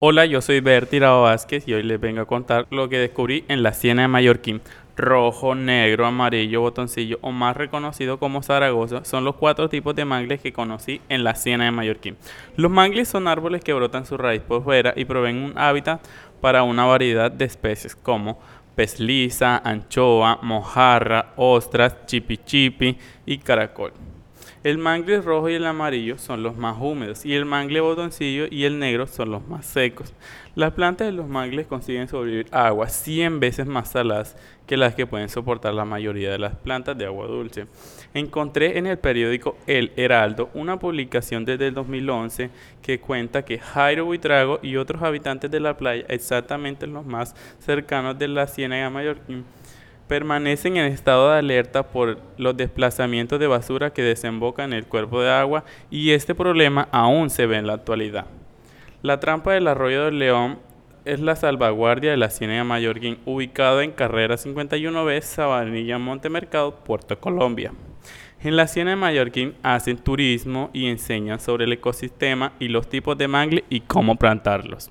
Hola, yo soy Berti Vázquez y hoy les vengo a contar lo que descubrí en la Siena de Mallorquín. Rojo, negro, amarillo, botoncillo o más reconocido como Zaragoza son los cuatro tipos de mangles que conocí en la Siena de Mallorquín. Los mangles son árboles que brotan su raíz por fuera y proveen un hábitat para una variedad de especies como pez lisa, anchoa, mojarra, ostras, chipi y caracol. El mangle rojo y el amarillo son los más húmedos y el mangle botoncillo y el negro son los más secos. Las plantas de los mangles consiguen sobrevivir a aguas 100 veces más saladas que las que pueden soportar la mayoría de las plantas de agua dulce. Encontré en el periódico El Heraldo una publicación desde el 2011 que cuenta que Jairo Buitrago y otros habitantes de la playa, exactamente los más cercanos de la Ciénaga Mallorquín, permanecen en estado de alerta por los desplazamientos de basura que desembocan en el cuerpo de agua y este problema aún se ve en la actualidad. La trampa del arroyo del León es la salvaguardia de la Ciénaga Mallorquín ubicada en carrera 51B Sabanilla Montemercado, Puerto Colombia. En la Ciénaga Mallorquín hacen turismo y enseñan sobre el ecosistema y los tipos de mangle y cómo plantarlos.